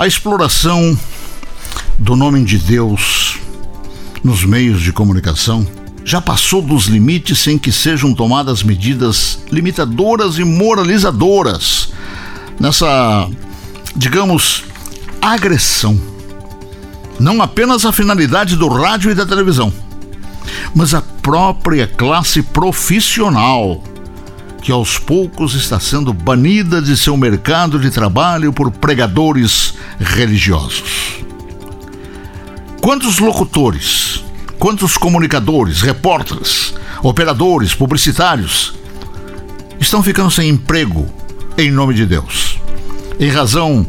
A exploração do nome de Deus nos meios de comunicação já passou dos limites em que sejam tomadas medidas limitadoras e moralizadoras nessa, digamos, agressão. Não apenas a finalidade do rádio e da televisão, mas a própria classe profissional, que aos poucos está sendo banida de seu mercado de trabalho por pregadores religiosos. Quantos locutores, quantos comunicadores, repórteres, operadores, publicitários estão ficando sem emprego em nome de Deus? Em razão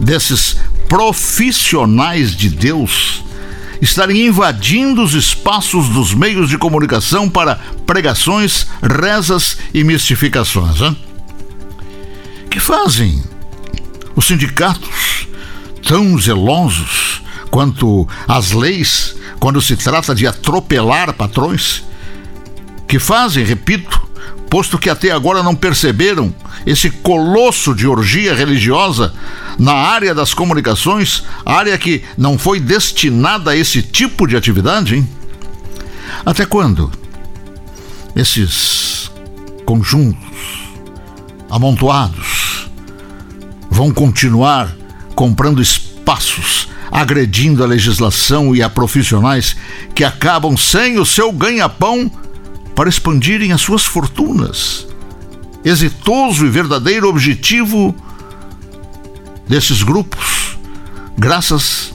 desses profissionais de Deus estarem invadindo os espaços dos meios de comunicação para pregações, rezas e mistificações. Hein? Que fazem os sindicatos tão zelosos quanto as leis quando se trata de atropelar patrões? Que fazem, repito, posto que até agora não perceberam esse colosso de orgia religiosa na área das comunicações, área que não foi destinada a esse tipo de atividade, hein? Até quando esses conjuntos amontoados vão continuar comprando espaços, agredindo a legislação e a profissionais que acabam sem o seu ganha-pão para expandirem as suas fortunas? Exitoso e verdadeiro objetivo desses grupos, graças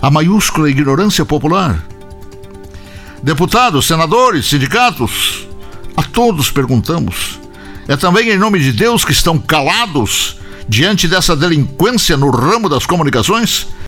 à maiúscula ignorância popular. Deputados, senadores, sindicatos, a todos perguntamos: é também em nome de Deus que estão calados diante dessa delinquência no ramo das comunicações?